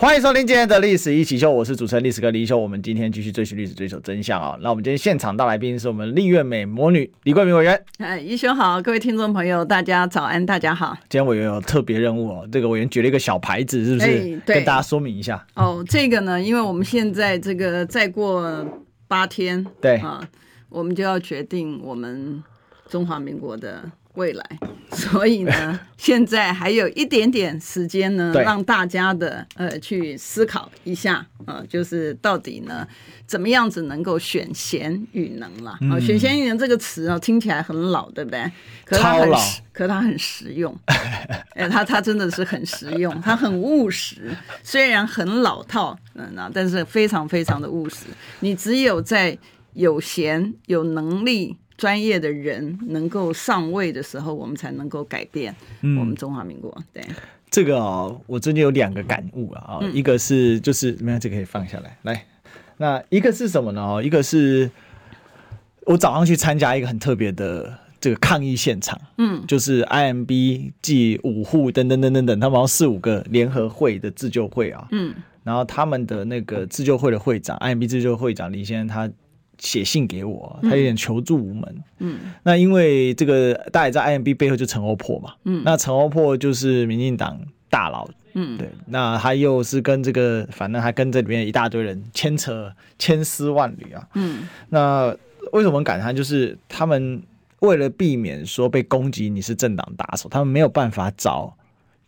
欢迎收听今天的历史一起秀，我是主持人历史哥李修。我们今天继续追寻历史，追求真相啊！那我们今天现场大来宾是我们立院美魔女李桂明委员。哎，一修好，各位听众朋友，大家早安，大家好。今天委员有特别任务哦，这个委员举了一个小牌子，是不是？哎、对，跟大家说明一下。哦，这个呢，因为我们现在这个再过八天，对啊，我们就要决定我们中华民国的未来，所以呢，现在还有一点点时间呢，让大家的呃去思考一下啊、呃，就是到底呢，怎么样子能够选贤与能啦啊、嗯？选贤与能这个词啊，听起来很老，对不对？可是它很实，可是它很实用。哎，它它真的是很实用，它很务实。虽然很老套，嗯，但是非常非常的务实。你只有在有闲有能力。专业的人能够上位的时候，我们才能够改变我们中华民国。嗯、对这个啊、哦，我最近有两个感悟啊、嗯，一个是就是，没有这个可以放下来，来，那一个是什么呢？一个是我早上去参加一个很特别的这个抗议现场，嗯，就是 IMB 暨五户等等等等等，他们好像四五个联合会的自救会啊，嗯，然后他们的那个自救会的会长，IMB 自救会长李先生他。写信给我，他有点求助无门。嗯，那因为这个大家也在 IMB 背后就陈欧破嘛。嗯，那陈欧破就是民进党大佬。嗯，对，那他又是跟这个，反正还跟这里面一大堆人牵扯千丝万缕啊。嗯，那为什么感叹？就是他们为了避免说被攻击你是政党打手，他们没有办法找。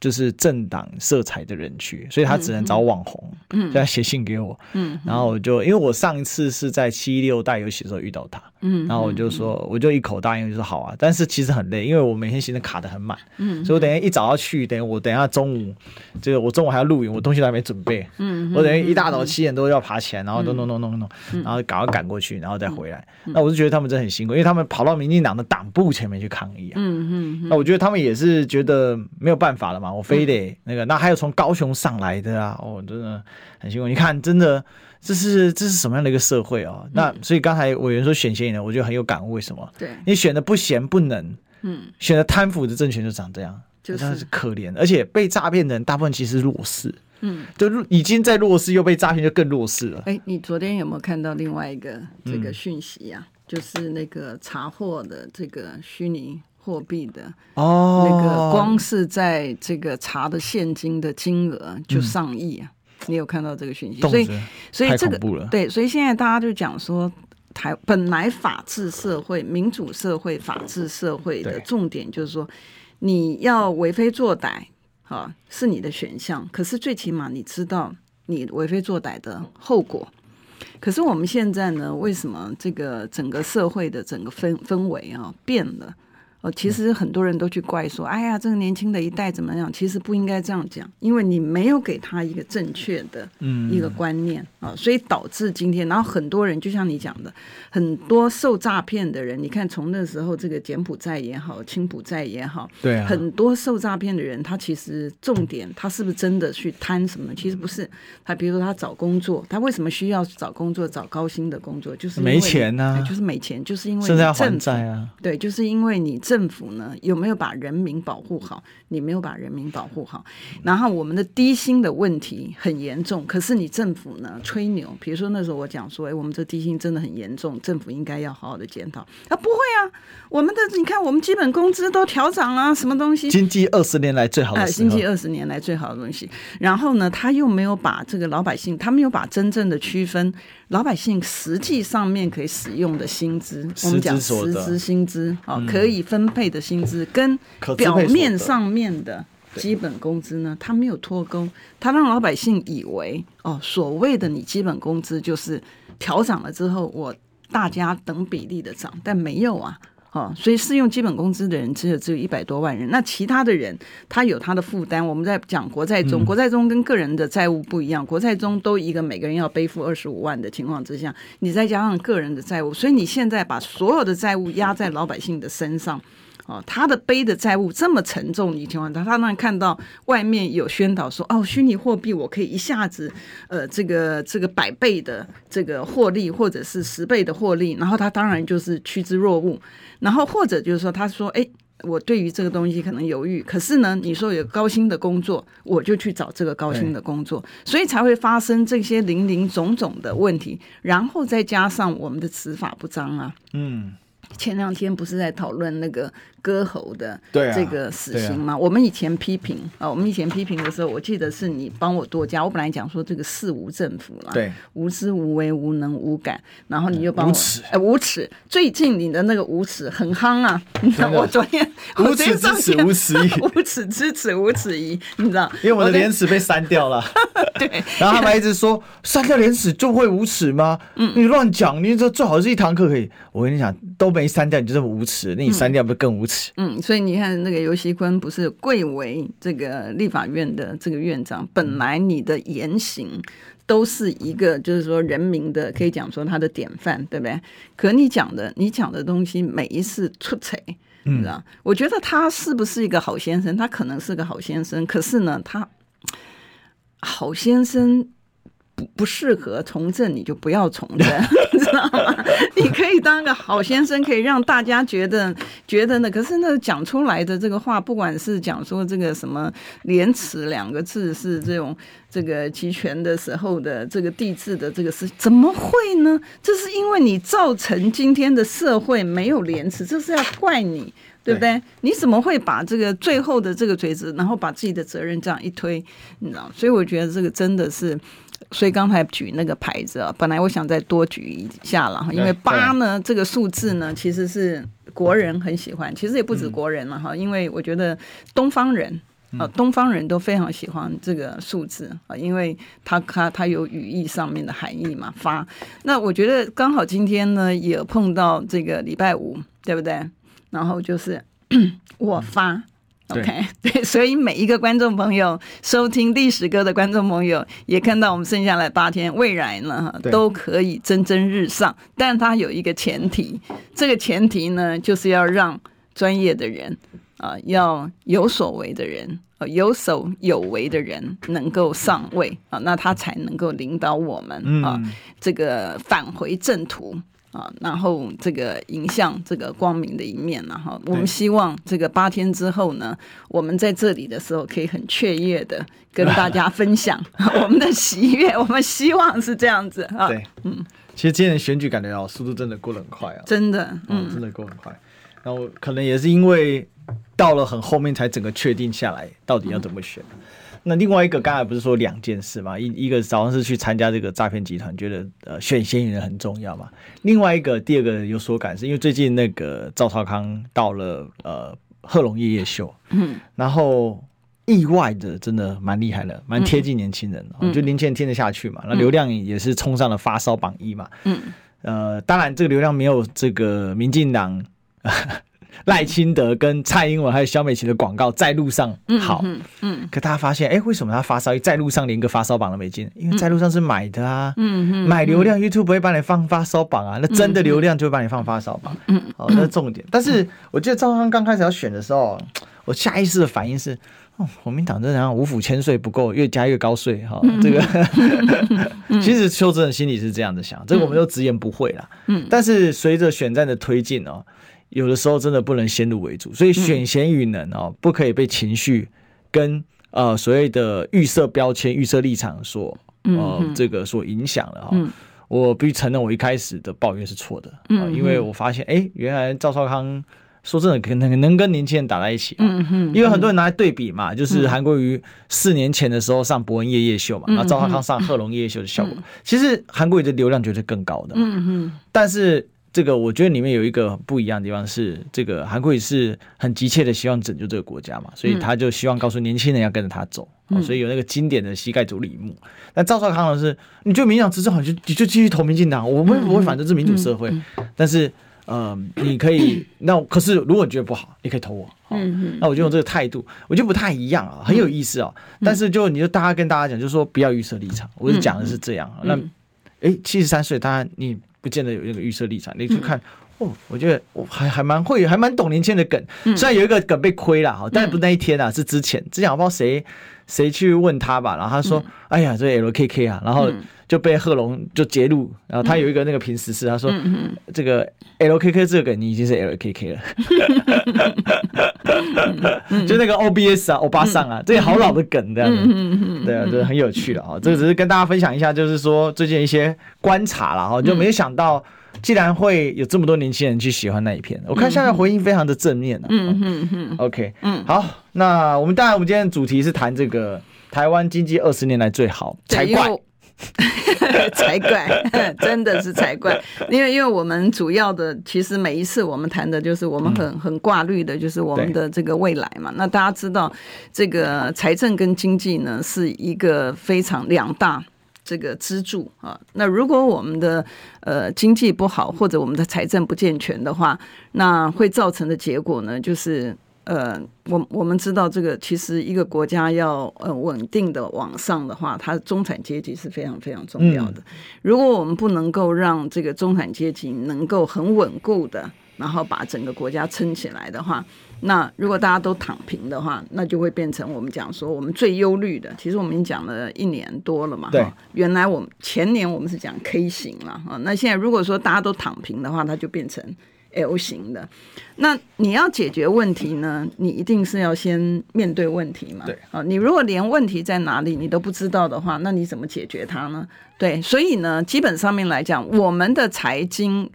就是政党色彩的人去，所以他只能找网红，嗯，就他写信给我，嗯，然后我就因为我上一次是在七六大游戏的时候遇到他，嗯，然后我就说，我就一口答应，就说好啊，但是其实很累，因为我每天行程卡得很满，嗯，所以我等一下一早要去，等我等一下中午，这个我中午还要录影，我东西都还没准备，嗯，我等于一大早七点多要爬起来，然后弄弄弄弄弄，然后赶快赶过去，然后再回来，那我就觉得他们真的很辛苦，因为他们跑到民进党的党部前面去抗议啊，嗯嗯，那我觉得他们也是觉得没有办法了嘛。我非得那个，那还有从高雄上来的啊，哦，真的很辛苦。你看，真的，这是这是什么样的一个社会哦？嗯、那所以刚才委员说选贤与能，我觉得很有感悟。为什么？对，你选的不贤不能，嗯，选的贪腐的政权就长这样，就是是可怜。而且被诈骗的人大部分其实弱势，嗯，就已经在弱势，又被诈骗就更弱势了。哎，你昨天有没有看到另外一个这个讯息呀、啊嗯？就是那个查获的这个虚拟。货币的哦，那个光是在这个查的现金的金额就上亿啊、嗯！你有看到这个讯息？所以，所以这个对，所以现在大家就讲说，台本来法治社会、民主社会、法治社会的重点就是说，你要为非作歹啊，是你的选项。可是最起码你知道你为非作歹的后果。可是我们现在呢，为什么这个整个社会的整个氛氛围啊变了？哦，其实很多人都去怪说，哎呀，这个年轻的一代怎么样？其实不应该这样讲，因为你没有给他一个正确的一个观念啊、嗯，所以导致今天，然后很多人就像你讲的，很多受诈骗的人，你看从那时候这个柬埔寨也好，青浦寨也好，对、啊，很多受诈骗的人，他其实重点，他是不是真的去贪什么？其实不是，他比如说他找工作，他为什么需要找工作，找高薪的工作？就是没钱呐、啊，就是没钱，就是因为你政府债啊，对，就是因为你。政府呢，有没有把人民保护好？你没有把人民保护好，然后我们的低薪的问题很严重。可是你政府呢，吹牛，比如说那时候我讲说，哎，我们这低薪真的很严重，政府应该要好好的检讨。啊，不会啊，我们的你看，我们基本工资都调涨啊，什么东西？经济二十年来最好的，经济二十年来最好的东西。然后呢，他又没有把这个老百姓，他没有把真正的区分老百姓实际上面可以使用的薪资，我们讲实资薪资啊，可以分。配的薪资跟表面上面的基本工资呢，它没有脱钩，它让老百姓以为哦，所谓的你基本工资就是调涨了之后，我大家等比例的涨，但没有啊，哦，所以适用基本工资的人只有只有一百多万人，那其他的人他有他的负担。我们在讲国债中，国债中跟个人的债务不一样，国债中都一个每个人要背负二十五万的情况之下，你再加上个人的债务，所以你现在把所有的债务压在老百姓的身上。哦，他的背的债务这么沉重的情况下，他当然看到外面有宣导说，哦，虚拟货币我可以一下子，呃，这个这个百倍的这个获利，或者是十倍的获利，然后他当然就是趋之若鹜，然后或者就是说，他说，哎，我对于这个东西可能犹豫，可是呢，你说有高薪的工作，我就去找这个高薪的工作，所以才会发生这些零零总总的问题，然后再加上我们的执法不彰啊，嗯。前两天不是在讨论那个割喉的这个死刑吗？啊啊、我们以前批评啊，我们以前批评的时候，我记得是你帮我多加。我本来讲说这个四无政府了，对，无知无为无能无感，然后你又帮我无耻，哎，无耻。最近你的那个无耻很夯啊！你知道我昨天 无耻之耻无耻矣，无耻之耻无耻矣，你知道？因为我的廉耻被删掉了，对。然后他们还一直说删掉廉耻就会无耻吗？嗯，你乱讲，你这最好是一堂课可以。我跟你讲，都没删掉，你就这么无耻，那你删掉不更无耻？嗯，所以你看，那个尤锡坤不是贵为这个立法院的这个院长，本来你的言行都是一个，就是说人民的可以讲说他的典范，对不对？可你讲的，你讲的东西每一次出彩，你知道？嗯，我觉得他是不是一个好先生？他可能是个好先生，可是呢，他好先生。不适合从政，你就不要从政，知道吗？你可以当个好先生，可以让大家觉得觉得呢。可是那讲出来的这个话，不管是讲说这个什么“廉耻”两个字是这种这个集权的时候的这个帝制的这个事，怎么会呢？这是因为你造成今天的社会没有廉耻，这是要怪你，对不对？对，你怎么会把这个最后的这个锥子，然后把自己的责任这样一推，你知道？所以我觉得这个真的是。所以刚才举那个牌子啊，本来我想再多举一下了，因为八呢这个数字呢，其实是国人很喜欢，其实也不止国人了哈，因为我觉得东方人啊，东方人都非常喜欢这个数字啊，因为它它它有语义上面的含义嘛。发，那我觉得刚好今天呢也碰到这个礼拜五，对不对？然后就是 我发。OK，对，所以每一个观众朋友收听历史歌的观众朋友，也看到我们剩下来八天，未来呢都可以蒸蒸日上。但它有一个前提，这个前提呢，就是要让专业的人啊、呃，要有所为的人，呃，有所有为的人能够上位啊、呃，那他才能够领导我们啊、呃，这个返回正途。啊，然后这个迎向这个光明的一面，然后我们希望这个八天之后呢，我们在这里的时候可以很雀跃的跟大家分享 我们的喜悦。我们希望是这样子啊。对，嗯，其实今天的选举感觉哦，速度真的过得很快啊，真的，嗯，真的过很快。然后可能也是因为到了很后面才整个确定下来，到底要怎么选。嗯那另外一个刚才不是说两件事嘛？一一个早上是去参加这个诈骗集团，觉得呃选嫌疑人很重要嘛。另外一个第二个有所感是，因为最近那个赵少康到了呃贺龙夜夜秀，嗯，然后意外的真的蛮厉害的，蛮贴近年轻人，嗯、就年轻人听得下去嘛。那流量也是冲上了发烧榜一嘛，嗯，呃，当然这个流量没有这个民进党。赖清德跟蔡英文还有萧美琪的广告在路上好，嗯，嗯，可大家发现，哎、欸，为什么他发烧？在路上连个发烧榜都没进？因为在路上是买的啊，嗯嗯，买流量，YouTube 不会帮你放发烧榜啊，那真的流量就会帮你放发烧榜，嗯，好，那是重点。但是我记得赵康刚开始要选的时候，我下意识的反应是，哦，国民党这样五府千岁不够，越加越高税，哈，这个 其实邱真的心里是这样子想，这个我们都直言不讳啦，嗯，但是随着选战的推进哦。有的时候真的不能先入为主，所以选贤与能哦，不可以被情绪跟呃所谓的预设标签、预设立场所呃这个所影响了哈。我必须承认，我一开始的抱怨是错的啊，因为我发现哎，原来赵少康说真的可能能跟年轻人打在一起啊，因为很多人拿来对比嘛，就是韩国瑜四年前的时候上博恩夜夜秀嘛，然后赵少康上贺龙夜夜秀的效果，其实韩国瑜的流量绝对更高的，嗯嗯，但是。这个我觉得里面有一个不一样的地方是，这个韩国也是很急切的希望拯救这个国家嘛，所以他就希望告诉年轻人要跟着他走，嗯、所以有那个经典的膝盖主李木。那赵少康老师，你就民进党执政好，就你就继续投民进党，我们不会反对这民主社会。嗯嗯、但是，呃，你可以那可是如果你觉得不好，你可以投我。嗯、那我就用这个态度，我觉得不太一样啊，很有意思哦。但是就你就大家跟大家讲，就是说不要预设立场，我就讲的是这样。那哎，七十三岁，当然你。不见得有那个预设立场，你去看哦，我觉得我还还蛮会，还蛮懂年轻人的梗。虽然有一个梗被亏了哈，但是不那一天啊，是之前。之前我不知道谁谁去问他吧，然后他说：“哎呀，这 LKK 啊。”然后就被贺龙就揭露，然后他有一个那个评时是，他说：“这个 LKK 这个梗你已经是 LKK 了。”就那个 OBS 啊，欧巴桑啊，这些好老的梗这样子，对啊，就是很有趣了啊。这个只是跟大家分享一下，就是说最近一些观察了哈，就没想到。既然会有这么多年轻人去喜欢那一片，我看现在回应非常的正面、啊。嗯嗯嗯，OK，嗯，好，那我们当然，我们今天的主题是谈这个台湾经济二十年来最好才怪，才怪，真的是才怪。因为因为我们主要的，其实每一次我们谈的就是我们很很挂虑的，就是我们的这个未来嘛。那大家知道，这个财政跟经济呢是一个非常两大。这个支柱啊，那如果我们的呃经济不好，或者我们的财政不健全的话，那会造成的结果呢，就是呃，我我们知道这个其实一个国家要呃稳定的往上的话，它中产阶级是非常非常重要的。如果我们不能够让这个中产阶级能够很稳固的，然后把整个国家撑起来的话，那如果大家都躺平的话，那就会变成我们讲说我们最忧虑的。其实我们已经讲了一年多了嘛。对。原来我们前年我们是讲 K 型了啊，那现在如果说大家都躺平的话，它就变成 L 型的。那你要解决问题呢，你一定是要先面对问题嘛。对。啊，你如果连问题在哪里你都不知道的话，那你怎么解决它呢？对。所以呢，基本上面来讲，我们的财经。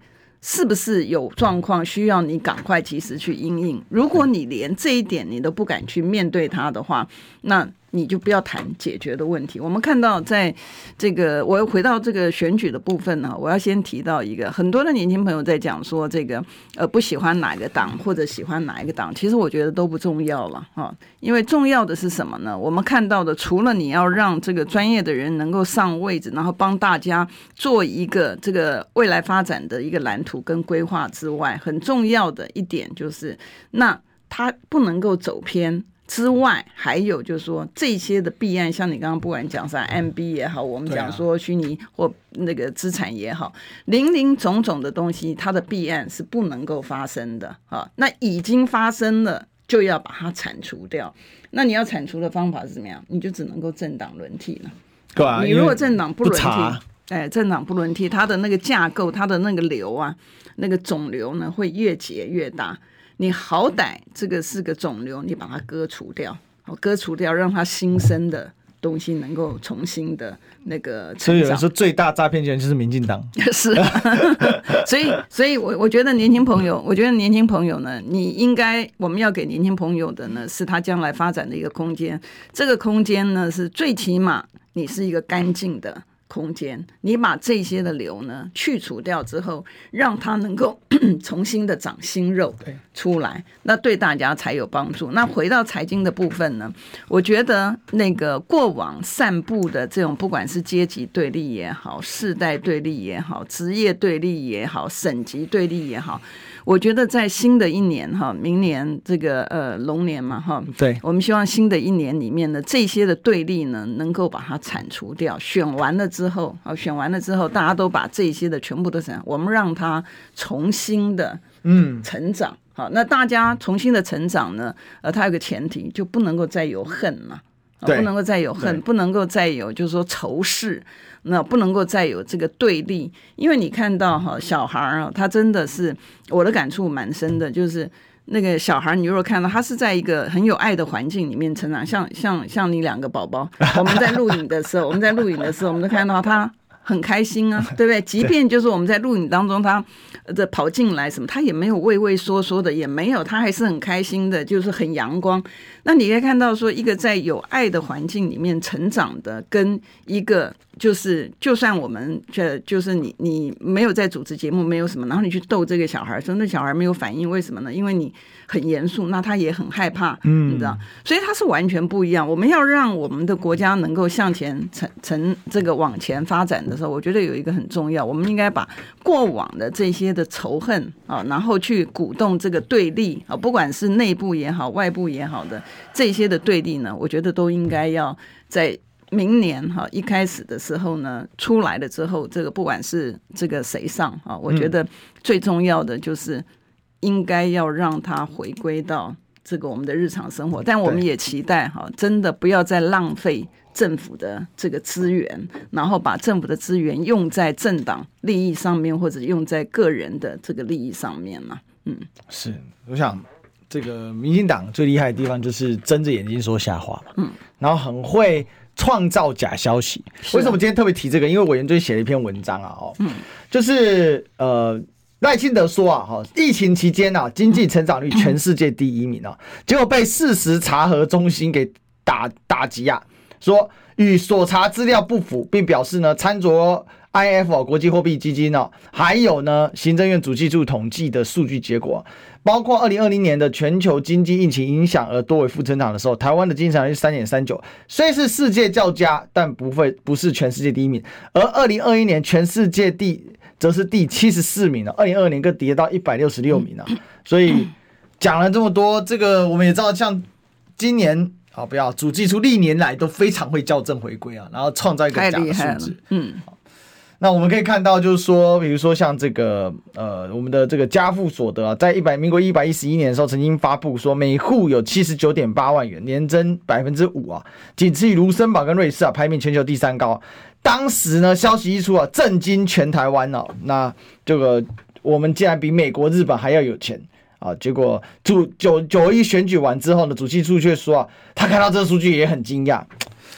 是不是有状况需要你赶快及时去应应？如果你连这一点你都不敢去面对它的话，那。你就不要谈解决的问题。我们看到，在这个我又回到这个选举的部分呢，我要先提到一个，很多的年轻朋友在讲说，这个呃不喜欢哪个党或者喜欢哪一个党，其实我觉得都不重要了哈。因为重要的是什么呢？我们看到的，除了你要让这个专业的人能够上位置，然后帮大家做一个这个未来发展的一个蓝图跟规划之外，很重要的一点就是，那他不能够走偏。之外，还有就是说这些的弊案，像你刚刚不管讲啥 MB 也好，我们讲说虚拟或那个资产也好，林林总总的东西，它的弊案是不能够发生的啊。那已经发生了，就要把它铲除掉。那你要铲除的方法是怎么样？你就只能够政党轮替了。对啊，你如果政党不轮替，哎，政党不轮替，它的那个架构，它的那个流啊，那个肿瘤呢，会越结越大。你好歹这个是个肿瘤，你把它割除掉，割除掉，让它新生的东西能够重新的那个成长。所以有人说最大诈骗权就是民进党。是，所以，所以我我觉得年轻朋友，我觉得年轻朋友呢，你应该我们要给年轻朋友的呢，是他将来发展的一个空间。这个空间呢，是最起码你是一个干净的。空间，你把这些的瘤呢去除掉之后，让它能够 重新的长新肉出来，那对大家才有帮助。那回到财经的部分呢，我觉得那个过往散布的这种，不管是阶级对立也好，世代对立也好，职业对立也好，省级对立也好。我觉得在新的一年哈，明年这个呃龙年嘛哈，对，我们希望新的一年里面的这些的对立呢，能够把它铲除掉。选完了之后，啊，选完了之后，大家都把这些的全部都怎样？我们让它重新的嗯成长。好，那大家重新的成长呢，呃，它有个前提，就不能够再有恨嘛，不能够再有恨，不能够再有就是说仇视。那不能够再有这个对立，因为你看到哈小孩儿啊，他真的是我的感触蛮深的，就是那个小孩，你如果看到他是在一个很有爱的环境里面成长，像像像你两个宝宝，我们在录影的时候，我们在录影的时候，我们都看到他很开心啊，对不对？即便就是我们在录影当中，他的跑进来什么，他也没有畏畏缩缩的，也没有，他还是很开心的，就是很阳光。那你可以看到说，一个在有爱的环境里面成长的，跟一个。就是，就算我们这就是你，你没有在主持节目，没有什么，然后你去逗这个小孩，说那小孩没有反应，为什么呢？因为你很严肃，那他也很害怕，嗯，你知道，所以他是完全不一样。我们要让我们的国家能够向前成成这个往前发展的时候，我觉得有一个很重要，我们应该把过往的这些的仇恨啊，然后去鼓动这个对立啊，不管是内部也好，外部也好的这些的对立呢，我觉得都应该要在。明年哈一开始的时候呢，出来了之后，这个不管是这个谁上啊，我觉得最重要的就是应该要让它回归到这个我们的日常生活。但我们也期待哈，真的不要再浪费政府的这个资源，然后把政府的资源用在政党利益上面，或者用在个人的这个利益上面嘛。嗯，是，我想。这个民进党最厉害的地方就是睁着眼睛说瞎话嘛，嗯，然后很会创造假消息。为什么今天特别提这个？因为委员最近写了一篇文章啊，哦，嗯，就是呃赖清德说啊，哈，疫情期间啊，经济成长率全世界第一名啊，结果被事实查核中心给打打击啊，说与所查资料不符，并表示呢参酌。IF 国际货币基金哦，还有呢，行政院主计处统计的数据结果，包括二零二零年的全球经济疫情影响而多为负增长的时候，台湾的经济成长率三点三九，虽是世界较佳，但不会不是全世界第一名。而二零二一年全世界第则是第七十四名了，二零二二年更跌到一百六十六名了。所以讲了这么多，这个我们也知道，像今年啊不要主计处历年来都非常会校正回归啊，然后创造一个假的数字，嗯。那我们可以看到，就是说，比如说像这个，呃，我们的这个家父所得啊，在一百民国一百一十一年的时候，曾经发布说，每户有七十九点八万元，年增百分之五啊，仅次于卢森堡跟瑞士啊，排名全球第三高。当时呢，消息一出啊，震惊全台湾哦。那这个我们竟然比美国、日本还要有钱啊！结果主九九一选举完之后呢，主席处却说啊，他看到这个数据也很惊讶。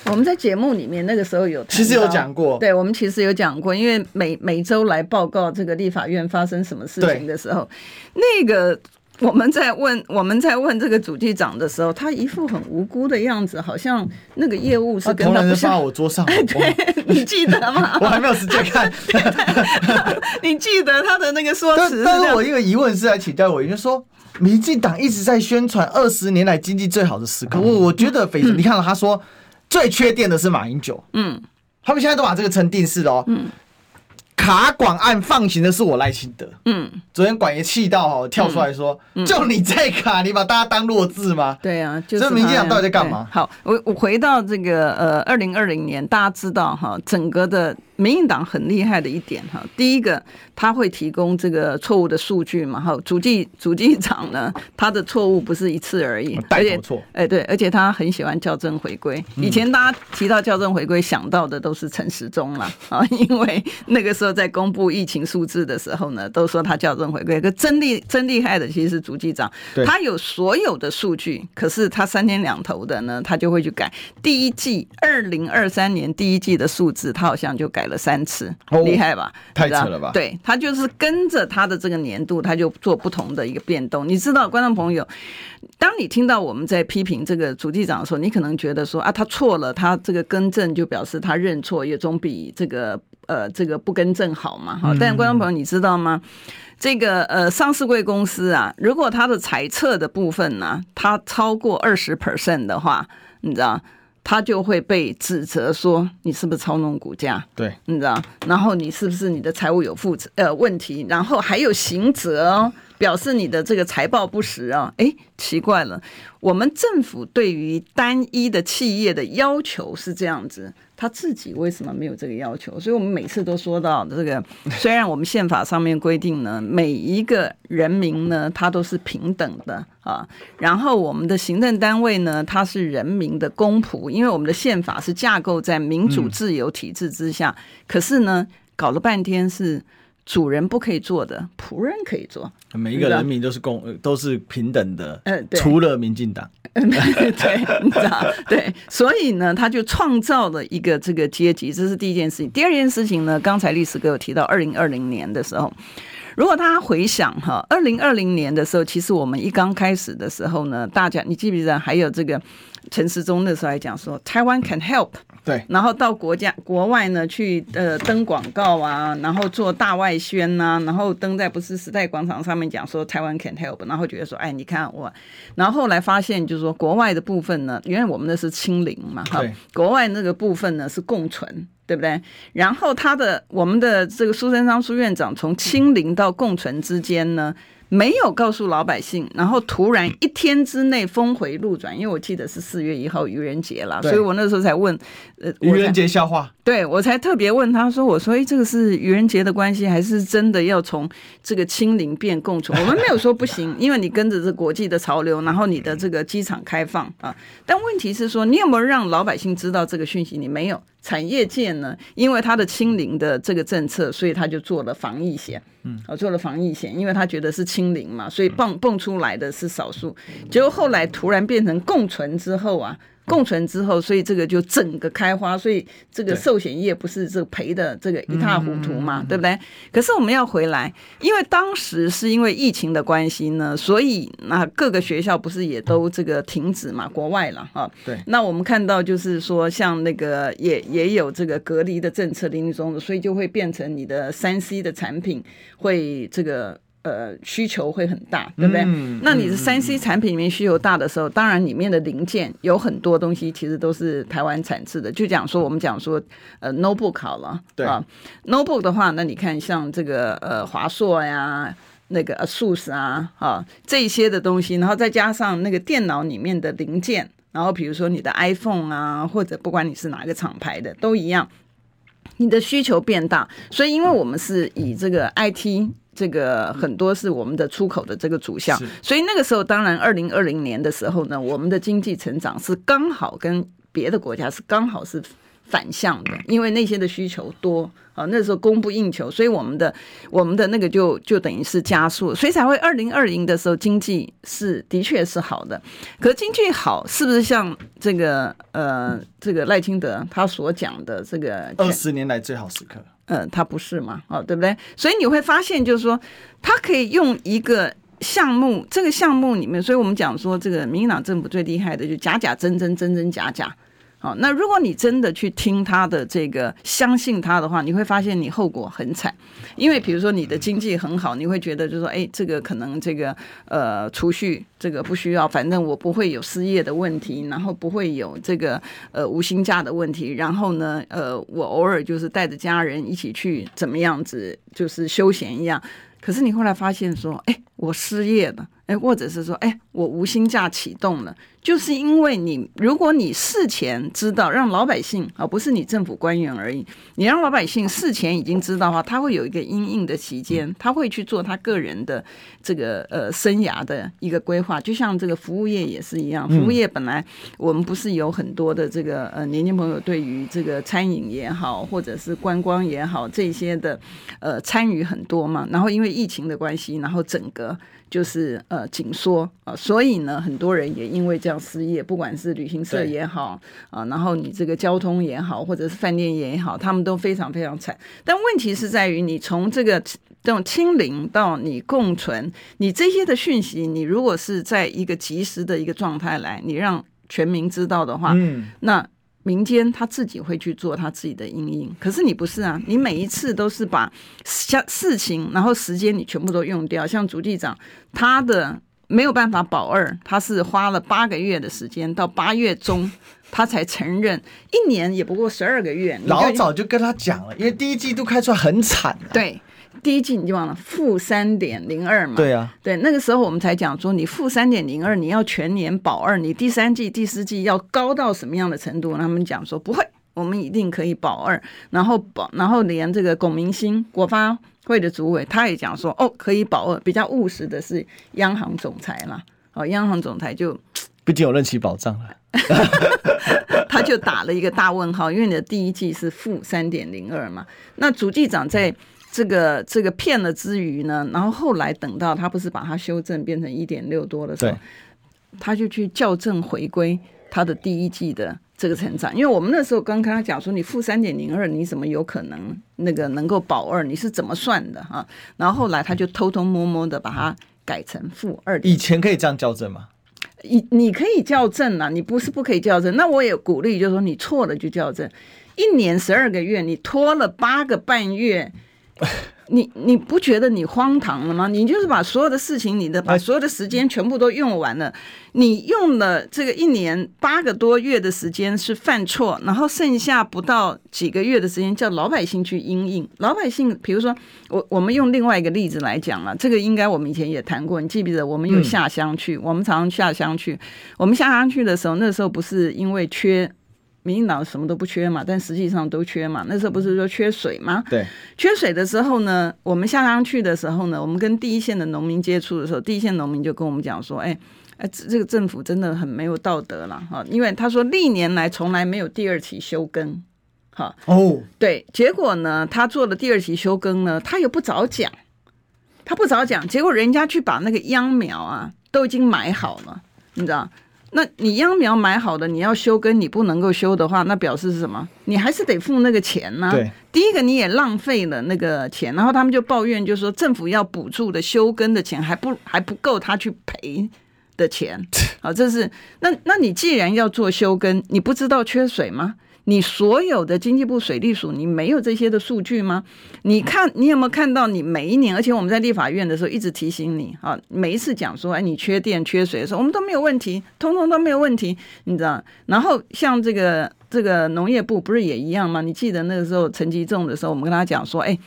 我们在节目里面那个时候有，其实有讲过，对，我们其实有讲过，因为每每周来报告这个立法院发生什么事情的时候，那个 我们在问我们在问这个主机长的时候，他一副很无辜的样子，好像那个业务是跟他不像。放我桌上，对，你记得吗？我还没有时间看。你记得他的那个说辞？但是我一个疑问是来请教我，也就是说，民进党一直在宣传二十年来经济最好的时刻，我我觉得匪你看了他说。最缺电的是马英九，嗯，他们现在都把这个成定式了哦，嗯，卡管案放行的是我赖清德，嗯，昨天管爷气到哦，跳出来说，嗯嗯、就你在卡，你把大家当弱智吗？对啊，就是这民进党到底在干嘛？好，我我回到这个呃，二零二零年，大家知道哈，整个的。民进党很厉害的一点哈，第一个他会提供这个错误的数据嘛，哈，主计主计长呢，他的错误不是一次而已，而且错，哎对，而且他很喜欢校正回归。以前大家提到校正回归，想到的都是陈时中了啊，因为那个时候在公布疫情数字的时候呢，都说他校正回归。可真厉真厉害的其实是主计长，他有所有的数据，可是他三天两头的呢，他就会去改。第一季二零二三年第一季的数字，他好像就改了三次，厉害吧？太扯了吧？对，他就是跟着他的这个年度，他就做不同的一个变动。你知道，观众朋友，当你听到我们在批评这个主计长的时候，你可能觉得说啊，他错了，他这个更正就表示他认错，也总比这个呃这个不更正好嘛。哈，但观众朋友，你知道吗？这个呃上市贵公司啊，如果它的财测的部分呢、啊，它超过二十 percent 的话，你知道？他就会被指责说，你是不是操弄股价？对，你知道？然后你是不是你的财务有负责呃问题？然后还有刑责哦，表示你的这个财报不实啊？哎，奇怪了，我们政府对于单一的企业的要求是这样子。他自己为什么没有这个要求？所以我们每次都说到这个，虽然我们宪法上面规定呢，每一个人民呢，他都是平等的啊。然后我们的行政单位呢，它是人民的公仆，因为我们的宪法是架构在民主自由体制之下。可是呢，搞了半天是主人不可以做的，仆人可以做。每一个人民都是公，都是平等的。嗯，对，除了民进党。对，你知道，对，所以呢，他就创造了一个这个阶级，这是第一件事情。第二件事情呢，刚才历史哥有提到，二零二零年的时候，如果大家回想哈，二零二零年的时候，其实我们一刚开始的时候呢，大家你记不记得还有这个陈时中那时候还讲说，台湾 can help。对，然后到国家国外呢去呃登广告啊，然后做大外宣呐、啊，然后登在不是时代广场上面讲说台湾 can help，然后觉得说哎你看我，然后后来发现就是说国外的部分呢，原来我们那是清零嘛哈，国外那个部分呢是共存，对不对？然后他的我们的这个苏贞昌苏院长从清零到共存之间呢。没有告诉老百姓，然后突然一天之内峰回路转，因为我记得是四月一号愚人节了，所以我那时候才问，呃，愚人节笑话，对我才特别问他说，我说，哎，这个是愚人节的关系，还是真的要从这个清零变共存？我们没有说不行，因为你跟着这国际的潮流，然后你的这个机场开放啊，但问题是说，你有没有让老百姓知道这个讯息？你没有。产业界呢，因为他的清零的这个政策，所以他就做了防疫险，嗯，做了防疫险，因为他觉得是清零嘛，所以蹦蹦出来的是少数，结果后来突然变成共存之后啊。共存之后，所以这个就整个开花，所以这个寿险业不是这赔的这个一塌糊涂嘛，对，对不对？可是我们要回来，因为当时是因为疫情的关系呢，所以那各个学校不是也都这个停止嘛，国外了哈。对。那我们看到就是说，像那个也也有这个隔离的政策林林总总，所以就会变成你的三 C 的产品会这个。呃，需求会很大，对不对？嗯、那你的三 C 产品里面需求大的时候，嗯、当然里面的零件有很多东西其实都是台湾产制的。就讲说，我们讲说，呃，notebook 好了，对啊，notebook 的话，那你看像这个呃华硕呀，那个 ASUS 啊，啊这些的东西，然后再加上那个电脑里面的零件，然后比如说你的 iPhone 啊，或者不管你是哪个厂牌的，都一样，你的需求变大，所以因为我们是以这个 IT。这个很多是我们的出口的这个主项，所以那个时候当然，二零二零年的时候呢，我们的经济成长是刚好跟别的国家是刚好是反向的，因为那些的需求多啊，那时候供不应求，所以我们的我们的那个就就等于是加速，所以才会二零二零的时候经济是的确是好的，可经济好是不是像这个呃这个赖清德他所讲的这个二十年来最好时刻？呃，他不是嘛？哦，对不对？所以你会发现，就是说，他可以用一个项目，这个项目里面，所以我们讲说，这个民进党政府最厉害的，就假假真真，真真假假。好，那如果你真的去听他的这个，相信他的话，你会发现你后果很惨。因为比如说你的经济很好，你会觉得就是说，哎，这个可能这个呃储蓄这个不需要，反正我不会有失业的问题，然后不会有这个呃无薪假的问题，然后呢，呃，我偶尔就是带着家人一起去怎么样子，就是休闲一样。可是你后来发现说，哎，我失业了，哎，或者是说，哎，我无薪假启动了。就是因为你，如果你事前知道，让老百姓啊，不是你政府官员而已，你让老百姓事前已经知道的话，他会有一个因应的期间，他会去做他个人的这个呃生涯的一个规划。就像这个服务业也是一样，服务业本来我们不是有很多的这个呃年轻朋友对于这个餐饮也好，或者是观光也好这些的呃参与很多嘛，然后因为疫情的关系，然后整个。就是呃紧缩啊，所以呢，很多人也因为这样失业，不管是旅行社也好啊，然后你这个交通也好，或者是饭店也好，他们都非常非常惨。但问题是在于，你从这个这种清零到你共存，你这些的讯息，你如果是在一个及时的一个状态来，你让全民知道的话，嗯，那。民间他自己会去做他自己的阴影，可是你不是啊，你每一次都是把像事情，然后时间你全部都用掉。像主计长他的没有办法保二，他是花了八个月的时间，到八月中 他才承认，一年也不过十二个月。老早就跟他讲了，因为第一季度开出来很惨啊。对。第一季你就忘了负三点零二嘛？对啊，对，那个时候我们才讲说，你负三点零二，你要全年保二，你第三季、第四季要高到什么样的程度？他们讲说不会，我们一定可以保二，然后保，然后连这个龚明鑫国发会的主委他也讲说，哦，可以保二。比较务实的是央行总裁嘛，哦，央行总裁就毕竟有任期保障了，他就打了一个大问号，因为你的第一季是负三点零二嘛，那主计长在。这个这个骗了之余呢，然后后来等到他不是把它修正变成一点六多的时候，他就去校正回归他的第一季的这个成长。因为我们那时候刚跟他讲说，你负三点零二，你怎么有可能那个能够保二？你是怎么算的哈？然后后来他就偷偷摸摸的把它改成负二。以前可以这样校正吗？你你可以校正啊，你不是不可以校正。那我也鼓励，就是说你错了就校正。一年十二个月，你拖了八个半月。你你不觉得你荒唐了吗？你就是把所有的事情，你的把所有的时间全部都用完了，你用了这个一年八个多月的时间是犯错，然后剩下不到几个月的时间叫老百姓去因应。老百姓，比如说我我们用另外一个例子来讲了，这个应该我们以前也谈过，你记不记得？我们有下乡去，我们常常下乡去，我们下乡去的时候，那时候不是因为缺。民进党什么都不缺嘛，但实际上都缺嘛。那时候不是说缺水吗？对，缺水的时候呢，我们下乡去的时候呢，我们跟第一线的农民接触的时候，第一线农民就跟我们讲说：“哎，哎，这个政府真的很没有道德了哈，因为他说历年来从来没有第二期休耕，哈哦，对，结果呢，他做了第二期休耕呢，他又不早讲，他不早讲，结果人家去把那个秧苗啊都已经买好了，你知道。”那你秧苗买好的，你要修根，你不能够修的话，那表示是什么？你还是得付那个钱呢、啊。对，第一个你也浪费了那个钱，然后他们就抱怨，就是说政府要补助的修根的钱还不还不够他去赔的钱。好，这是那那你既然要做修根，你不知道缺水吗？你所有的经济部水利署，你没有这些的数据吗？你看，你有没有看到？你每一年，而且我们在立法院的时候一直提醒你啊，每一次讲说，哎，你缺电、缺水的时候，我们都没有问题，通通都没有问题，你知道？然后像这个这个农业部不是也一样吗？你记得那个时候陈吉仲的时候，我们跟他讲说，哎，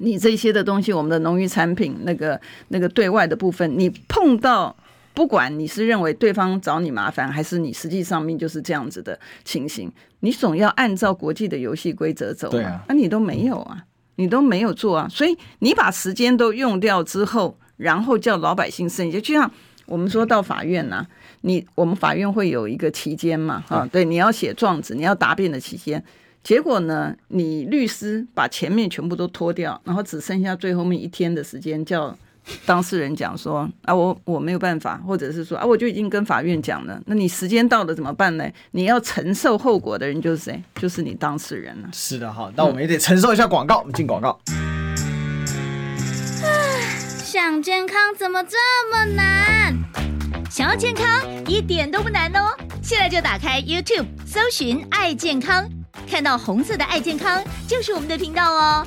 你这些的东西，我们的农渔产品那个那个对外的部分，你碰到。不管你是认为对方找你麻烦，还是你实际上面就是这样子的情形，你总要按照国际的游戏规则走。对啊，那、啊、你都没有啊，你都没有做啊，所以你把时间都用掉之后，然后叫老百姓审，就就像我们说到法院呐、啊，你我们法院会有一个期间嘛，啊，对，你要写状子，你要答辩的期间，结果呢，你律师把前面全部都拖掉，然后只剩下最后面一天的时间叫。当事人讲说啊，我我没有办法，或者是说啊，我就已经跟法院讲了。那你时间到了怎么办呢？你要承受后果的人就是谁？就是你当事人了。是的哈，那我们也得承受一下广告。嗯、我们进广告。想健康怎么这么难？想要健康一点都不难哦！现在就打开 YouTube，搜寻“爱健康”，看到红色的“爱健康”就是我们的频道哦。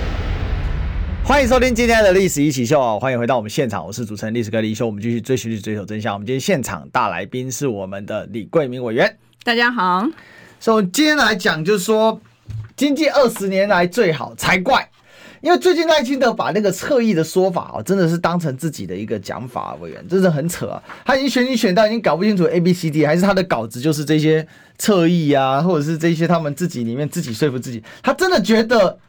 欢迎收听今天的历史一起秀啊！欢迎回到我们现场，我是主持人历史哥李易修。我们继续追寻历史，追求真相。我们今天现场大来宾是我们的李桂明委员。大家好。所以今天来讲，就是说经济二十年来最好才怪，因为最近赖清德把那个侧翼的说法啊，真的是当成自己的一个讲法，委员真的很扯啊！他已经选举选到已经搞不清楚 A B C D，还是他的稿子就是这些侧翼啊，或者是这些他们自己里面自己说服自己，他真的觉得。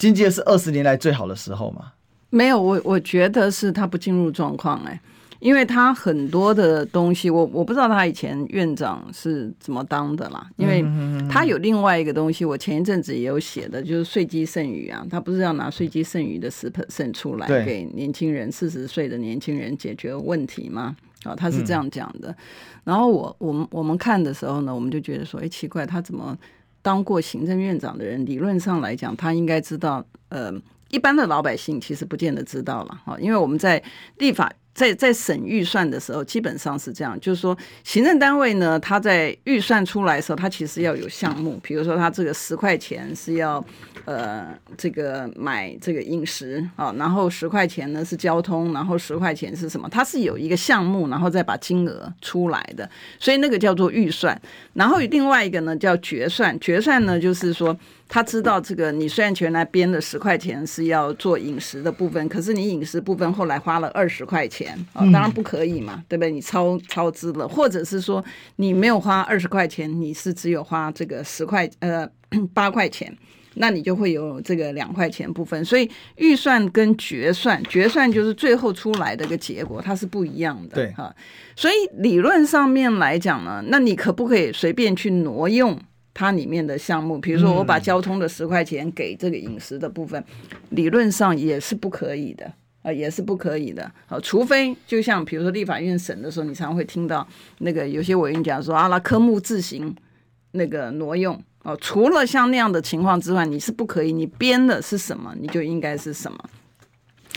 经济是二十年来最好的时候吗？没有，我我觉得是他不进入状况哎，因为他很多的东西，我我不知道他以前院长是怎么当的啦，因为他有另外一个东西，我前一阵子也有写的，就是税基剩余啊，他不是要拿税基剩余的十 percent 出来给年轻人四十岁的年轻人解决问题吗？啊，他是这样讲的。然后我我们我们看的时候呢，我们就觉得说，哎，奇怪，他怎么？当过行政院长的人，理论上来讲，他应该知道。呃，一般的老百姓其实不见得知道了哈，因为我们在立法。在在审预算的时候，基本上是这样，就是说，行政单位呢，他在预算出来的时候，他其实要有项目，比如说他这个十块钱是要呃这个买这个饮食啊，然后十块钱呢是交通，然后十块钱是什么？它是有一个项目，然后再把金额出来的，所以那个叫做预算。然后另外一个呢叫决算，决算呢就是说。他知道这个，你虽然全来编的十块钱是要做饮食的部分，可是你饮食部分后来花了二十块钱啊，当然不可以嘛，对不对？你超超支了，或者是说你没有花二十块钱，你是只有花这个十块呃 八块钱，那你就会有这个两块钱部分。所以预算跟决算，决算就是最后出来的一个结果，它是不一样的。对哈，所以理论上面来讲呢，那你可不可以随便去挪用？它里面的项目，比如说我把交通的十块钱给这个饮食的部分，嗯、理论上也是不可以的呃，也是不可以的。好，除非就像比如说立法院审的时候，你常常会听到那个有些委员讲说啊，那科目自行那个挪用哦。除了像那样的情况之外，你是不可以，你编的是什么，你就应该是什么。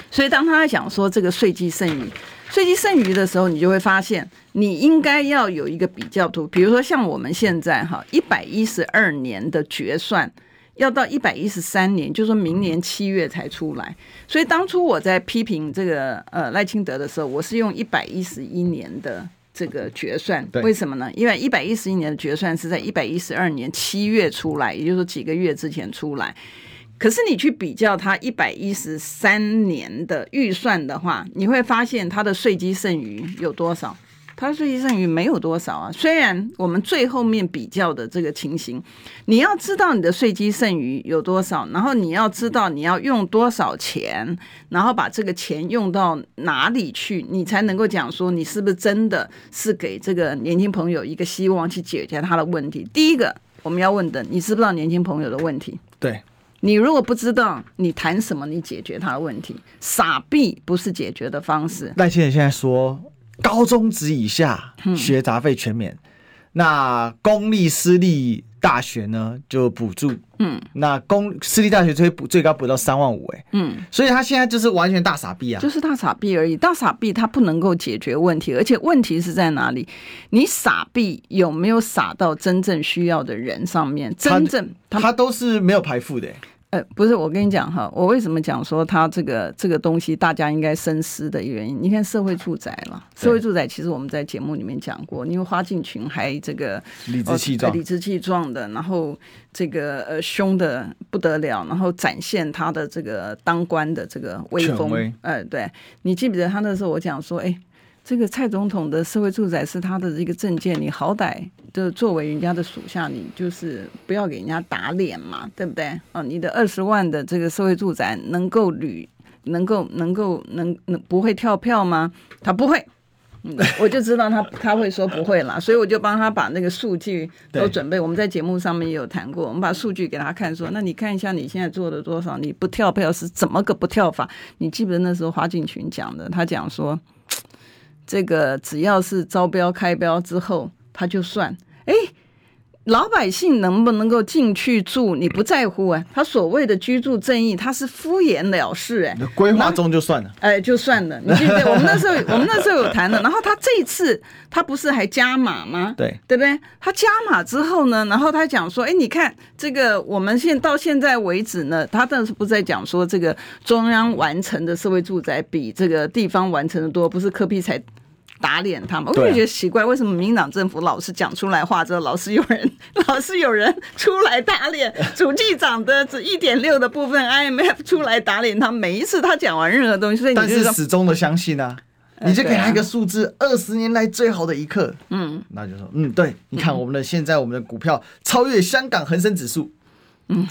所以当他在讲说这个税基剩余、税基剩余的时候，你就会发现，你应该要有一个比较图。比如说像我们现在哈，一百一十二年的决算。要到一百一十三年，就是说明年七月才出来。所以当初我在批评这个呃赖清德的时候，我是用一百一十一年的这个决算。为什么呢？因为一百一十一年的决算是在一百一十二年七月出来，也就是说几个月之前出来。可是你去比较他一百一十三年的预算的话，你会发现他的税基剩余有多少？它税基剩余没有多少啊，虽然我们最后面比较的这个情形，你要知道你的税基剩余有多少，然后你要知道你要用多少钱，然后把这个钱用到哪里去，你才能够讲说你是不是真的是给这个年轻朋友一个希望去解决他的问题。第一个我们要问的，你知不知道年轻朋友的问题？对，你如果不知道，你谈什么？你解决他的问题？傻逼不是解决的方式。赖先生现在说。高中职以下学杂费全免，嗯、那公立私立大学呢就补助，嗯，那公私立大学最补最高补到三万五，哎，嗯，所以他现在就是完全大傻逼啊，就是大傻逼而已，大傻逼他不能够解决问题，而且问题是在哪里？你傻逼有没有傻到真正需要的人上面？真正他，他都是没有排付的。呃，不是，我跟你讲哈，我为什么讲说他这个这个东西大家应该深思的原因？你看社会住宅了，社会住宅其实我们在节目里面讲过，因为花敬群还这个理直气壮、理直气壮的，然后这个呃凶的不得了，然后展现他的这个当官的这个威风。威呃，对，你记不记得他那时候我讲说，哎。这个蔡总统的社会住宅是他的一个证件，你好歹就作为人家的属下，你就是不要给人家打脸嘛，对不对？啊，你的二十万的这个社会住宅能够履，能够能够能能不会跳票吗？他不会，嗯，我就知道他他会说不会啦，所以我就帮他把那个数据都准备。我们在节目上面也有谈过，我们把数据给他看，说，那你看一下你现在做了多少？你不跳票是怎么个不跳法？你记不记得那时候花敬群讲的？他讲说。这个只要是招标开标之后，他就算，老百姓能不能够进去住，你不在乎啊？他所谓的居住正义，他是敷衍了事哎。规划中就算了，哎，就算了。你记不记得 我们那时候，我们那时候有谈的。然后他这一次，他不是还加码吗？对，对不对？他加码之后呢，然后他讲说，哎，你看这个，我们现到现在为止呢，他当时不是在讲说，这个中央完成的社会住宅比这个地方完成的多，不是柯比才。打脸他们，我就觉得奇怪，为什么民进党政府老是讲出来话之后，老是有人，老是有人出来打脸？主计长的这一点六的部分，IMF 出来打脸他，每一次他讲完任何东西，所以你但是始终的相信啊，你就给他一个数字，二十年来最好的一刻，嗯，那就说，嗯，对，你看我们的现在我们的股票超越香港恒生指数，嗯，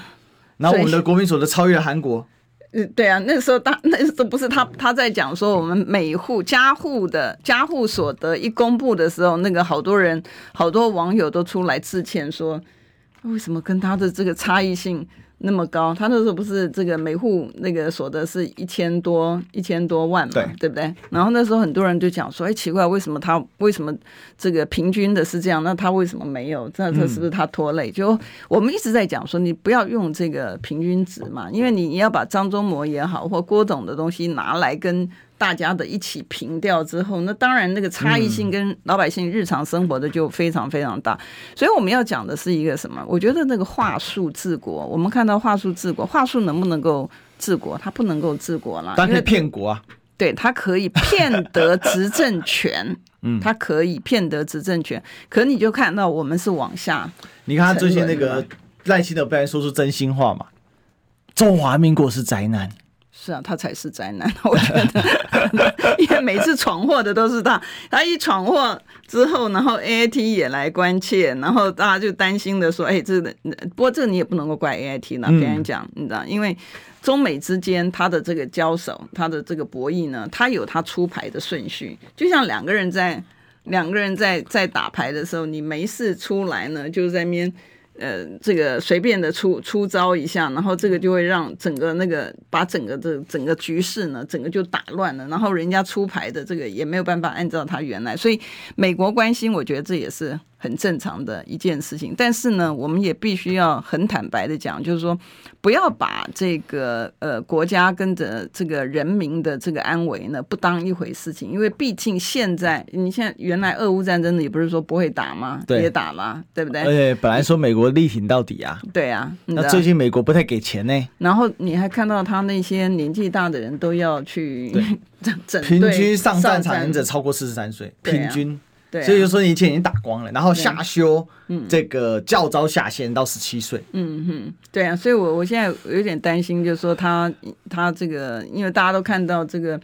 然后我们的国民所得超越韩国。嗯，对啊，那时候他那时候不是他他在讲说，我们每户家户的家户所得一公布的时候，那个好多人好多网友都出来致歉说，为什么跟他的这个差异性那么高，他那时候不是这个每户那个所得是一千多一千多万嘛，对，对不对？然后那时候很多人就讲说，哎，奇怪，为什么他为什么这个平均的是这样？那他为什么没有？这这是不是他拖累？嗯、就我们一直在讲说，你不要用这个平均值嘛，因为你你要把张忠谋也好或郭董的东西拿来跟。大家的一起平掉之后，那当然那个差异性跟老百姓日常生活的就非常非常大。所以我们要讲的是一个什么？我觉得那个话术治国，我们看到话术治国，话术能不能够治国？它不能够治国了，但可以骗国啊。对，它可以骗得执政权，嗯，它可以骗得执政权。可你就看到我们是往下，你看他最近那个赖清德不然说出真心话嘛？中华民国是灾难。是啊，他才是灾难，我觉得，因为每次闯祸的都是他。他一闯祸之后，然后 A I T 也来关切，然后大家就担心的说：“哎，这个，不过这个你也不能够怪 A I T 呢。”别人讲，你知道，因为中美之间他的这个交手，他的这个博弈呢，他有他出牌的顺序，就像两个人在两个人在在打牌的时候，你没事出来呢，就在那边。呃，这个随便的出出招一下，然后这个就会让整个那个把整个的整个局势呢，整个就打乱了。然后人家出牌的这个也没有办法按照他原来，所以美国关心，我觉得这也是很正常的一件事情。但是呢，我们也必须要很坦白的讲，就是说不要把这个呃国家跟着这个人民的这个安危呢不当一回事情，因为毕竟现在你现在原来俄乌战争的也不是说不会打吗？对，也打了，对不对？而且本来说美国。力挺到底啊！对啊，那最近美国不太给钱呢。然后你还看到他那些年纪大的人都要去 整，平均上战场人者超过四十三岁，平均。对，所以就说一切已经打光了，然后下修，这个教招下限到十七岁。嗯哼，对啊，所以我我现在有点担心，就是说他他这个，因为大家都看到这个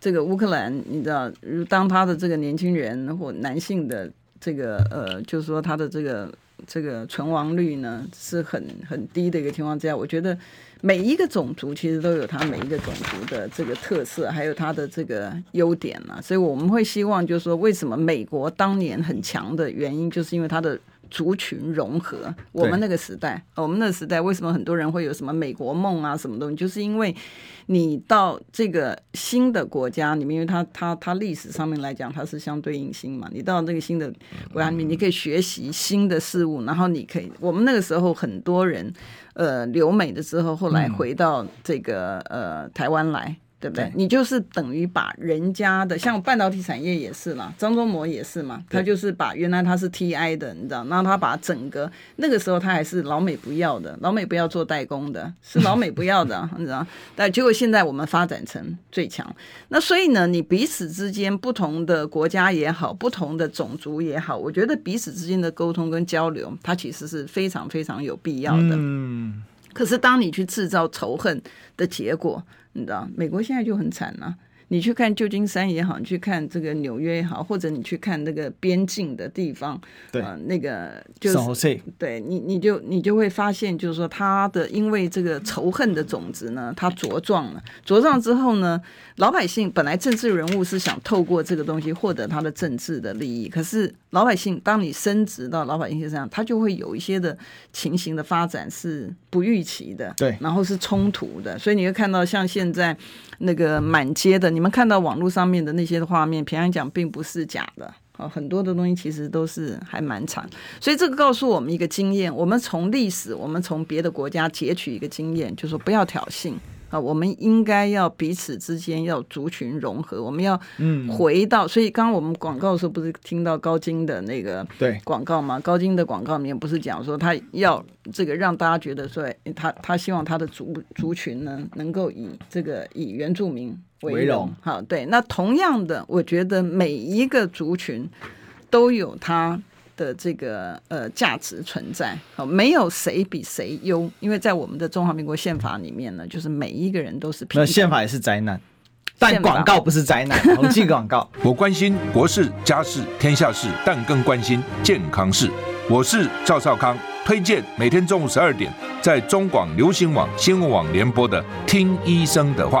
这个乌克兰，你知道，当他的这个年轻人或男性的这个呃，就是说他的这个。这个存亡率呢是很很低的一个情况之下，我觉得每一个种族其实都有它每一个种族的这个特色，还有它的这个优点啊。所以我们会希望，就是说，为什么美国当年很强的原因，就是因为它的。族群融合，我们那个时代，我们那个时代为什么很多人会有什么美国梦啊，什么东西？就是因为你到这个新的国家里面，因为它它它历史上面来讲，它是相对应新嘛。你到这个新的国家里面，你可以学习新的事物，然后你可以，我们那个时候很多人，呃，留美的时候，后来回到这个呃台湾来。对不对？你就是等于把人家的，像半导体产业也是嘛，张忠谋也是嘛，他就是把原来他是 TI 的，你知道，然后他把整个那个时候他还是老美不要的，老美不要做代工的，是老美不要的，你知道，但结果现在我们发展成最强，那所以呢，你彼此之间不同的国家也好，不同的种族也好，我觉得彼此之间的沟通跟交流，它其实是非常非常有必要的。嗯，可是当你去制造仇恨的结果。你知道，美国现在就很惨了啊。你去看旧金山也好，你去看这个纽约也好，或者你去看那个边境的地方，对，呃、那个就是对你，你就你就会发现，就是说他的因为这个仇恨的种子呢，它茁壮了，茁壮之后呢，老百姓本来政治人物是想透过这个东西获得他的政治的利益，可是老百姓当你升职到老百姓身上，他就会有一些的情形的发展是不预期的，对，然后是冲突的，所以你会看到像现在那个满街的。你们看到网络上面的那些画面，平安讲并不是假的啊，很多的东西其实都是还蛮惨，所以这个告诉我们一个经验：我们从历史，我们从别的国家截取一个经验，就是说不要挑衅。啊，我们应该要彼此之间要族群融合，我们要回到。嗯、所以刚刚我们广告的时候不是听到高金的那个对广告吗？高金的广告里面不是讲说他要这个让大家觉得说他他希望他的族族群呢能够以这个以原住民为荣。好，对。那同样的，我觉得每一个族群都有他的这个呃价值存在，好，没有谁比谁优，因为在我们的中华民国宪法里面呢，就是每一个人都是平等。那宪法也是灾难，但广告不是灾难。我们进广告。我关心国事、家事、天下事，但更关心健康事。我是赵少康，推荐每天中午十二点在中广流行网、新闻网联播的《听医生的话》。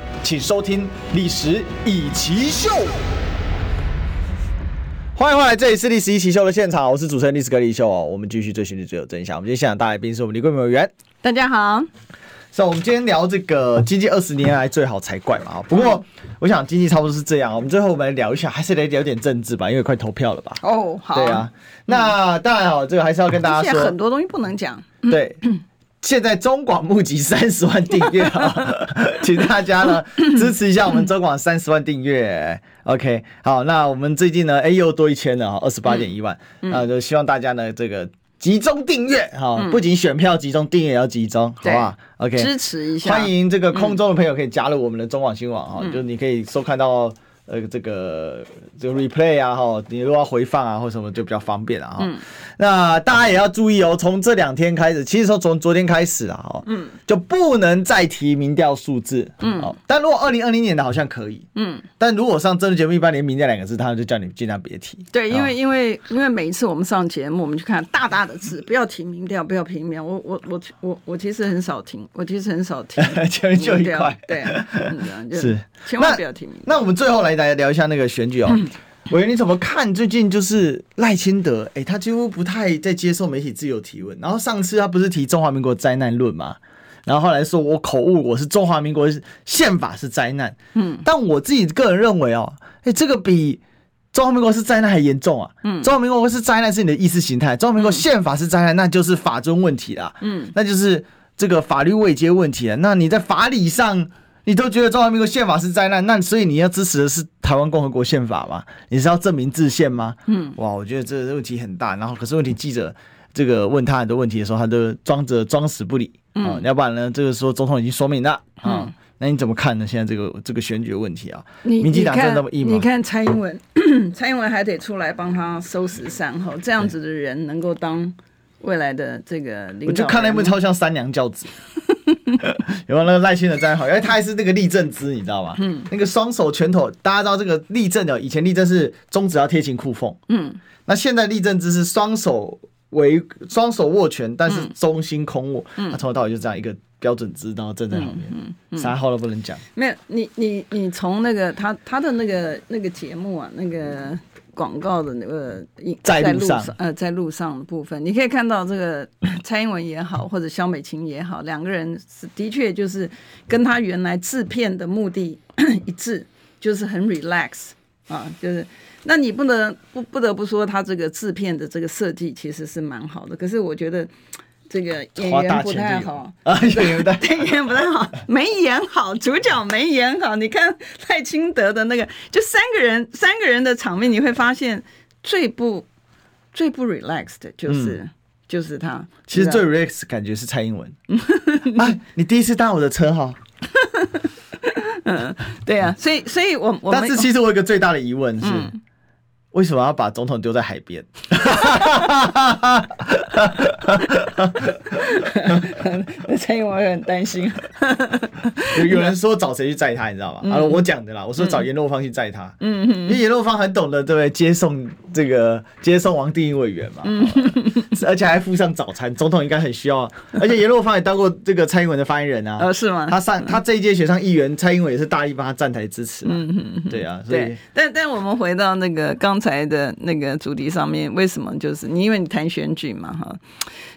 请收听《历史易起 SHOW》，欢迎回来，这里是《历史易起 SHOW》的现场，我是主持人历史哥李秀哦。我们继续追寻的最有真相。我们今天现场大来宾是我们李桂美委员，大家好。是，我们今天聊这个经济二十年来最好才怪嘛。不过我想经济差不多是这样。我们最后我们来聊一下，还是来聊点政治吧，因为快投票了吧。哦，好。对啊，那当然好，这个还是要跟大家说，现在很多东西不能讲。对。现在中广募集三十万订阅啊，请大家呢支持一下我们中广三十万订阅。OK，好，那我们最近呢，哎又多一千了，二十八点一万，那就希望大家呢这个集中订阅，哈，不仅选票集中，订阅也要集中，好不好？OK，支持一下，欢迎这个空中的朋友可以加入我们的中广新闻网哈，就你可以收看到呃，这个这个 replay 啊，哈，你如果要回放啊，或什么就比较方便了哈。嗯。那大家也要注意哦，从这两天开始，其实说从昨天开始啊，哈，嗯，就不能再提民调数字，嗯。但如果二零二零年的好像可以，嗯。但如果上政治节目，一般连民调两个字，他就叫你尽量别提。对，因为因为因为每一次我们上节目，我们去看大大的字，不要提民调，不要提民调。我我我我我其实很少听，我其实很少听，就就一块，对，是，千万不要提民调。那我们最后来。来聊一下那个选举哦，委员你怎么看？最近就是赖清德，哎、欸，他几乎不太在接受媒体自由提问。然后上次他不是提中华民国灾难论嘛？然后后来说我口误，我是中华民国宪法是灾难。嗯，但我自己个人认为哦，哎、欸，这个比中华民国是灾难还严重啊。嗯，中华民国是灾难是你的意识形态，中华民国宪法是灾难，那就是法尊问题啦。嗯，那就是这个法律未接问题了。那你在法理上。你都觉得中华民国宪法是灾难，那所以你要支持的是台湾共和国宪法吗？你是要证明自宪吗？嗯，哇，我觉得这个问题很大。然后，可是问题记者这个问他很多问题的时候，他都装着装死不理啊。要不然呢，这个时候总统已经说明了啊。嗯、那你怎么看呢？现在这个这个选举问题啊，你民进党真的那么硬吗？你看蔡英文，蔡英文还得出来帮他收拾善后，这样子的人能够当未来的这个领导？我就看那部超像三娘教子。有没有那个赖清德站好，因为他还是那个立正姿，你知道吗？嗯，那个双手拳头，大家知道这个立正的，以前立正是中指要贴紧裤缝，嗯，那现在立正姿是双手为双手握拳，但是中心空握，嗯，他从头到尾就这样一个标准姿，然后站在旁边，嗯嗯，啥话都不能讲。没有，你你你从那个他他的那个那个节目啊，那个。广告的那个 在路上，呃，在路上的部分，你可以看到这个 蔡英文也好，或者肖美琴也好，两个人是的确就是跟他原来制片的目的一致，就是很 relax 啊，就是那你不能不不得不说他这个制片的这个设计其实是蛮好的，可是我觉得。这个演员不太好啊，演员对演员不太好，没演好，主角没演好。你看赖清德的那个，就三个人，三个人的场面，你会发现最不最不 relaxed 的就是、嗯、就是他。其实最 relaxed 感觉是蔡英文 啊，你第一次搭我的车哈。嗯，对啊，所以所以我我但是其实我有一个最大的疑问是。嗯为什么要把总统丢在海边？蔡英文很担心。有有人说找谁去载他，你知道吗？啊，我讲的啦，我说找颜若芳去载他。嗯嗯，因为颜若芳很懂得，对不对？接送这个接送王定宇委员嘛。嗯，而且还附上早餐，总统应该很需要。而且颜若芳也当过这个蔡英文的发言人啊。呃，是吗？他上他这一届选上议员，蔡英文也是大力帮他站台支持。嗯嗯，对啊。对，但但我们回到那个刚。才的那个主题上面，为什么就是你？因为你谈选举嘛，哈，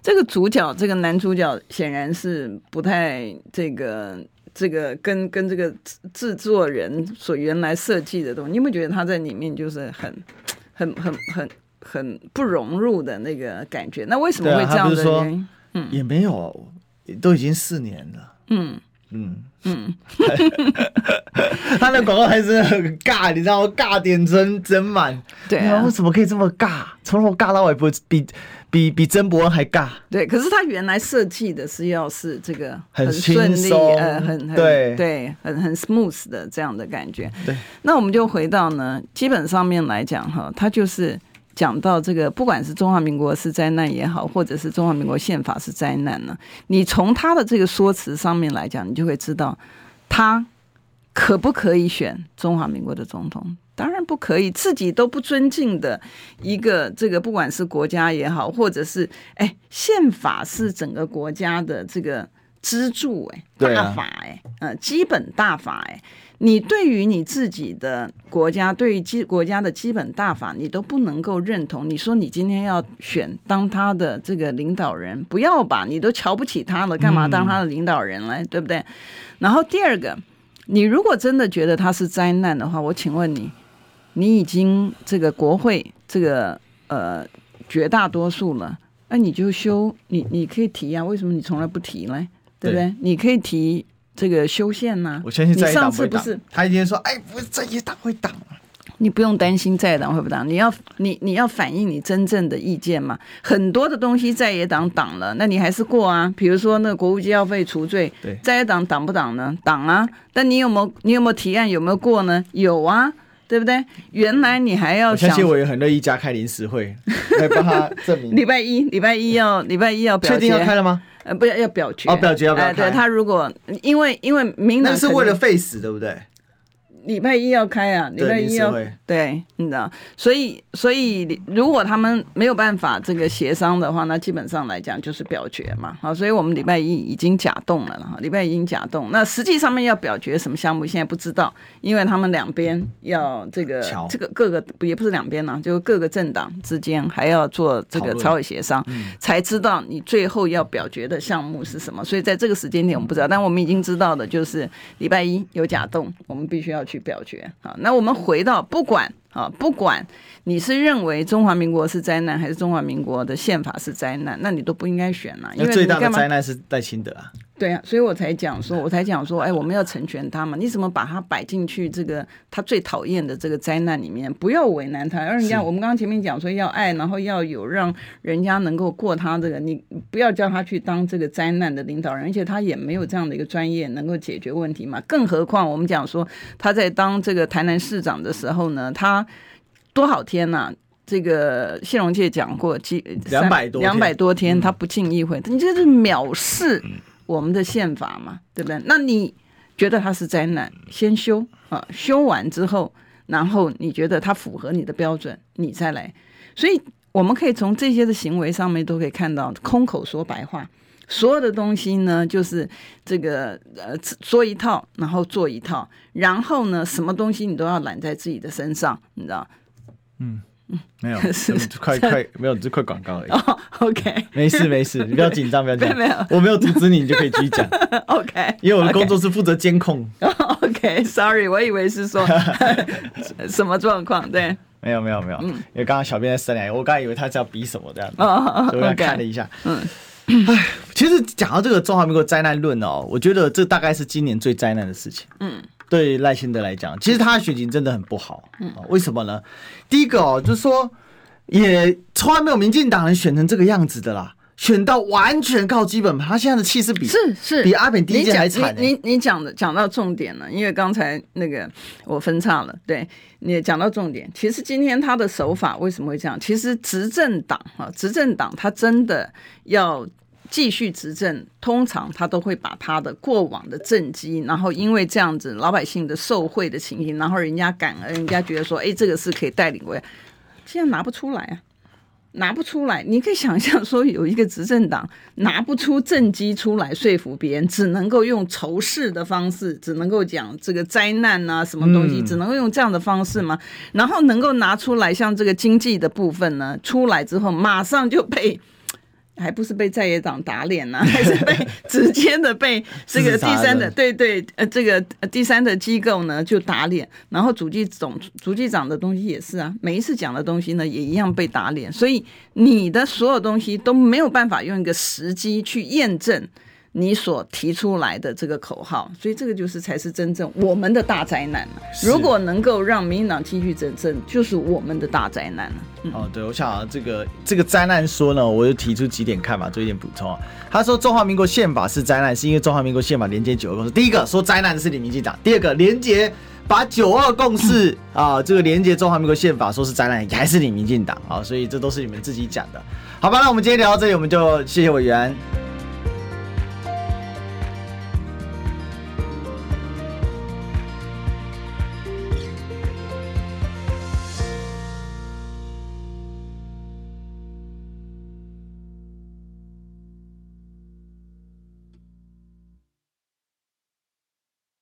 这个主角，这个男主角显然是不太这个这个跟跟这个制作人所原来设计的东西，你有没有觉得他在里面就是很很很很很不融入的那个感觉？那为什么会这样的原因？嗯，也没有，都已经四年了，嗯。嗯嗯，他的广告还是很尬，你知道吗？尬点真真满。对啊，为什么可以这么尬？从头尬到尾，不比比比曾伯恩还尬。对，可是他原来设计的是要是这个很顺利，呃，很很对对，很很 smooth 的这样的感觉。对，那我们就回到呢，基本上面来讲哈，他就是。讲到这个，不管是中华民国是灾难也好，或者是中华民国宪法是灾难呢，你从他的这个说辞上面来讲，你就会知道他可不可以选中华民国的总统？当然不可以，自己都不尊敬的一个这个，不管是国家也好，或者是哎，宪法是整个国家的这个支柱，哎，大法，哎，呃，基本大法，哎。你对于你自己的国家，对于基国家的基本大法，你都不能够认同。你说你今天要选当他的这个领导人，不要吧？你都瞧不起他了，干嘛当他的领导人嘞？嗯、对不对？然后第二个，你如果真的觉得他是灾难的话，我请问你，你已经这个国会这个呃绝大多数了，那你就修你你可以提啊？为什么你从来不提呢？对不对？对你可以提。这个修宪呐，我相信在党会不是他一天说，哎，不是在野党会挡，你不用担心在野党会不挡，你要你你要反映你真正的意见嘛。很多的东西在野党挡了，那你还是过啊。比如说那个国务机要费除罪，在野党挡不挡呢？挡啊。但你有没有你有没有提案有没有过呢？有啊。对不对？原来你还要想，相信我也很乐意加开临时会 来帮他证明。礼拜一，礼拜一要礼拜一要表决，确定要开了吗？呃，不要要表决哦，表决要不要开？呃、对他如果因为因为民党那是为了费死，对不对？礼拜一要开啊，礼拜一要对，你知道，所以所以如果他们没有办法这个协商的话，那基本上来讲就是表决嘛。好，所以我们礼拜一已经假动了了哈，礼拜一已经假动。那实际上面要表决什么项目，现在不知道，因为他们两边要这个这个各个也不是两边呢，就各个政党之间还要做这个朝委协商，才知道你最后要表决的项目是什么。所以在这个时间点我们不知道，但我们已经知道的就是礼拜一有假动，我们必须要去。去表决啊！那我们回到不管啊，不管你是认为中华民国是灾难，还是中华民国的宪法是灾难，那你都不应该选了。因为最大的灾难是戴清德啊。对啊，所以我才讲说，我才讲说，哎，我们要成全他嘛。你怎么把他摆进去这个他最讨厌的这个灾难里面？不要为难他。而人家我们刚刚前面讲说要爱，然后要有让人家能够过他这个，你不要叫他去当这个灾难的领导人，而且他也没有这样的一个专业能够解决问题嘛。更何况我们讲说他在当这个台南市长的时候呢，他多少天呐、啊？这个谢荣介讲过，几两百多两百多天，他不进议会，你这是藐视。我们的宪法嘛，对不对？那你觉得他是灾难，先修啊，修完之后，然后你觉得它符合你的标准，你再来。所以我们可以从这些的行为上面都可以看到，空口说白话，所有的东西呢，就是这个呃说一套，然后做一套，然后呢，什么东西你都要揽在自己的身上，你知道？嗯。嗯，没有，快快没有，这快广告而已。哦，OK，没事没事，你 不要紧张，不要紧张。没有，我没有阻止你，你就可以继续讲。OK，因为我的工作是负责监控。OK，Sorry，我以为是说什么状况？对，没有没有没有，因为刚刚小编在商量，我刚才以为他是要比什么这样子，所以我看了一下。嗯，哎，其实讲到这个中华民国灾难论哦，我觉得这大概是今年最灾难的事情。嗯。对赖清德来讲，其实他的选情真的很不好。嗯，为什么呢？第一个哦，就是说，也从来没有民进党人选成这个样子的啦，选到完全靠基本盘。他现在的气势比是是比阿扁第一届还惨。你你讲的讲到重点了，因为刚才那个我分岔了。对，你也讲到重点。其实今天他的手法为什么会这样？其实执政党哈，执政党他真的要。继续执政，通常他都会把他的过往的政绩，然后因为这样子老百姓的受贿的情形，然后人家感恩，人家觉得说，哎，这个是可以带领过来，现在拿不出来啊，拿不出来。你可以想象说，有一个执政党拿不出政绩出来说服别人，只能够用仇视的方式，只能够讲这个灾难啊，什么东西，只能够用这样的方式吗？然后能够拿出来，像这个经济的部分呢，出来之后马上就被。还不是被在野党打脸呢、啊，还是被 直接的被这个第三的对对呃这个第三的机构呢就打脸，然后主计总主计长的东西也是啊，每一次讲的东西呢也一样被打脸，所以你的所有东西都没有办法用一个时机去验证。你所提出来的这个口号，所以这个就是才是真正我们的大灾难。如果能够让民进党继续执政，就是我们的大灾难了。嗯、哦，对，我想啊，这个这个灾难说呢，我就提出几点看法，做一点补充啊。他说中华民国宪法是灾难，是因为中华民国宪法连接九二共识。第一个说灾难的是你民进党，第二个连接把九二共识啊，这个连接中华民国宪法说是灾难，还是你民进党啊？所以这都是你们自己讲的，好吧？那我们今天聊到这里，我们就谢谢委员。